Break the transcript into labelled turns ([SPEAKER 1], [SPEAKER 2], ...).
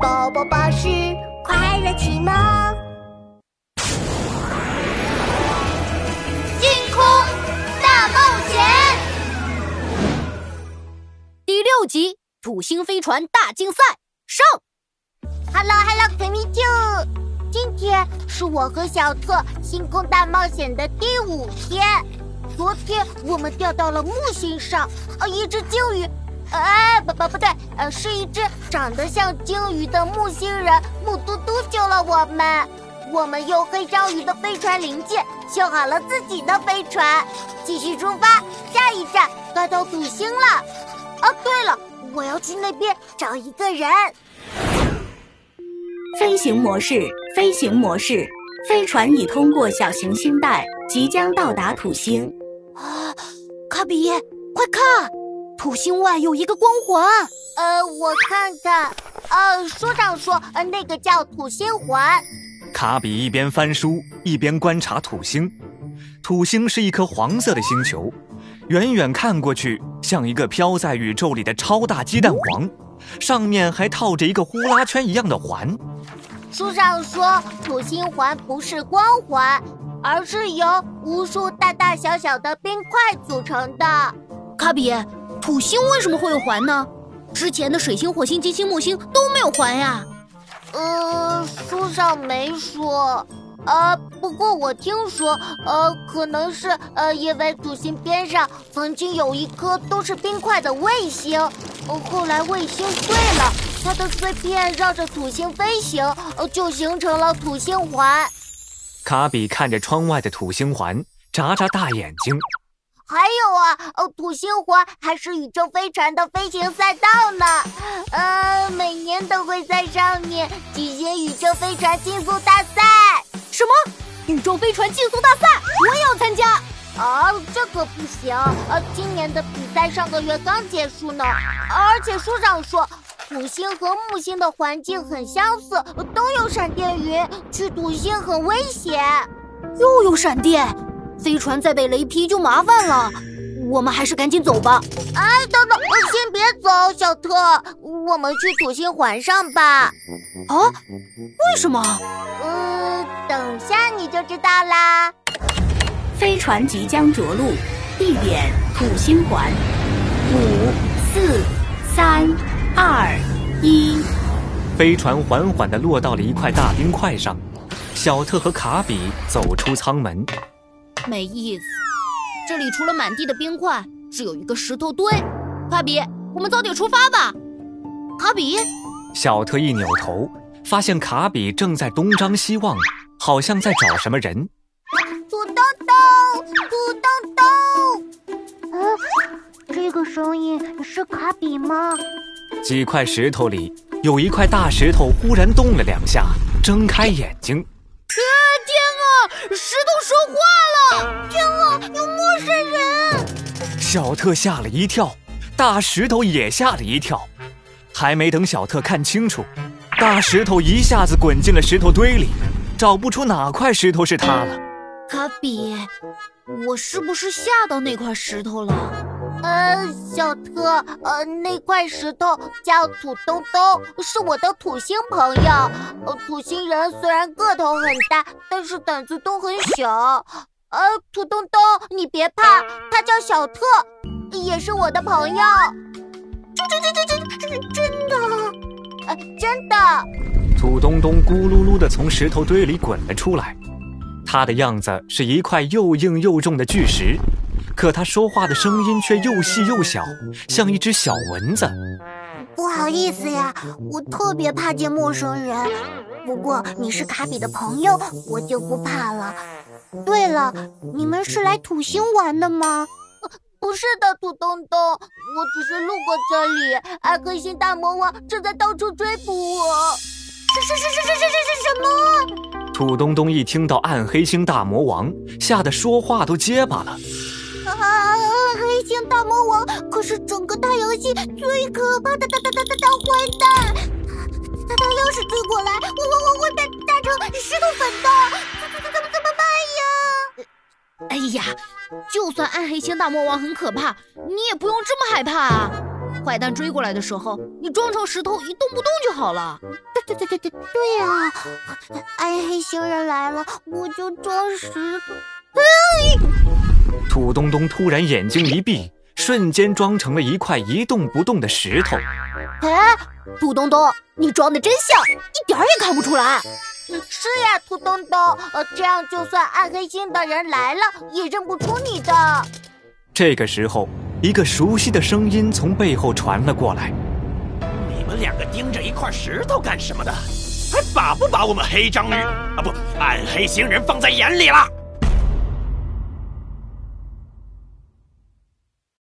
[SPEAKER 1] 宝宝巴士快乐启蒙，
[SPEAKER 2] 星空大冒险
[SPEAKER 3] 第六集土星飞船大竞赛上。
[SPEAKER 1] Hello Hello k m e t o 今天是我和小特星空大冒险的第五天。昨天我们掉到了木星上，呃，一只鲸鱼，哎，不不不对，呃，是一只长得像鲸鱼的木星人木嘟嘟救了我们。我们用黑章鱼的飞船零件修好了自己的飞船，继续出发，下一站该到土星了。哦，对了，我要去那边找一个人。
[SPEAKER 4] 飞行模式，飞行模式，飞船已通过小行星带，即将到达土星。
[SPEAKER 3] 啊，卡比，快看，土星外有一个光环。
[SPEAKER 1] 呃，我看看，呃，书上说，呃，那个叫土星环。
[SPEAKER 5] 卡比一边翻书一边观察土星。土星是一颗黄色的星球，远远看过去像一个飘在宇宙里的超大鸡蛋黄，上面还套着一个呼啦圈一样的环。
[SPEAKER 1] 书上说，土星环不是光环。而是由无数大大小小的冰块组成的。
[SPEAKER 3] 卡比，土星为什么会有环呢？之前的水星、火星、金星、木星都没有环呀。
[SPEAKER 1] 呃，书上没说。呃，不过我听说，呃，可能是呃，因为土星边上曾经有一颗都是冰块的卫星，呃，后来卫星碎了，它的碎片绕着土星飞行，呃，就形成了土星环。
[SPEAKER 5] 卡比看着窗外的土星环，眨眨大眼睛。
[SPEAKER 1] 还有啊，呃，土星环还是宇宙飞船的飞行赛道呢。呃，每年都会在上面举行宇宙飞船竞速大赛。
[SPEAKER 3] 什么？宇宙飞船竞速大赛？我也要参加。
[SPEAKER 1] 啊，这可不行。呃，今年的比赛上个月刚结束呢，而且书上说。土星和木星的环境很相似，都有闪电云。去土星很危险，
[SPEAKER 3] 又有闪电，飞船再被雷劈就麻烦了。我们还是赶紧走吧。
[SPEAKER 1] 哎，等等，先别走，小特，我们去土星环上吧。
[SPEAKER 3] 啊？为什么？
[SPEAKER 1] 呃，等下你就知道啦。
[SPEAKER 4] 飞船即将着陆，地点土星环。五、四、三。二一，
[SPEAKER 5] 飞船缓缓地落到了一块大冰块上。小特和卡比走出舱门，
[SPEAKER 3] 没意思。这里除了满地的冰块，只有一个石头堆。卡比，我们早点出发吧。卡比，
[SPEAKER 5] 小特一扭头，发现卡比正在东张西望，好像在找什么人。
[SPEAKER 1] 土豆豆，土豆豆。
[SPEAKER 6] 嗯，这个声音是卡比吗？
[SPEAKER 5] 几块石头里有一块大石头，忽然动了两下，睁开眼睛。
[SPEAKER 3] 石头说话了！
[SPEAKER 1] 天啊！有陌生人！
[SPEAKER 5] 小特吓了一跳，大石头也吓了一跳。还没等小特看清楚，大石头一下子滚进了石头堆里，找不出哪块石头是他了。
[SPEAKER 3] 卡比，我是不是吓到那块石头了？
[SPEAKER 1] 呃，小特，呃，那块石头叫土东东，是我的土星朋友。呃，土星人虽然个头很大，但是胆子都很小。呃，土东东，你别怕，他叫小特，也是我的朋友。真真真真真真的，呃，真的。
[SPEAKER 5] 土东东咕噜噜的从石头堆里滚了出来，他的样子是一块又硬又重的巨石。可他说话的声音却又细又小，像一只小蚊子。
[SPEAKER 6] 不好意思呀，我特别怕见陌生人。不过你是卡比的朋友，我就不怕了。对了，你们是来土星玩的吗？
[SPEAKER 1] 不是的，土东东，我只是路过这里。暗黑星大魔王正在到处追捕我。是是是是是是是什么？
[SPEAKER 5] 土东东一听到暗黑星大魔王，吓得说话都结巴了。
[SPEAKER 6] 啊！黑星大魔王可是整个太阳系最可怕的大大大大大坏蛋，他他要是追过来，我我我会被打成石头粉的，怎怎怎么怎么办呀？
[SPEAKER 3] 哎呀，就算暗黑星大魔王很可怕，你也不用这么害怕啊！坏蛋追过来的时候，你装成石头一动不动就好了。
[SPEAKER 1] 对对对对对对呀！暗黑星人来了，我就装石头。
[SPEAKER 5] 土东东突然眼睛一闭，瞬间装成了一块一动不动的石头。
[SPEAKER 3] 哎，土东东，你装的真像，一点也看不出来。
[SPEAKER 1] 是呀，土东东，呃，这样就算暗黑星的人来了，也认不出你的。
[SPEAKER 5] 这个时候，一个熟悉的声音从背后传了过来：“
[SPEAKER 7] 你们两个盯着一块石头干什么的？还把不把我们黑章鱼啊不，暗黑星人放在眼里了？”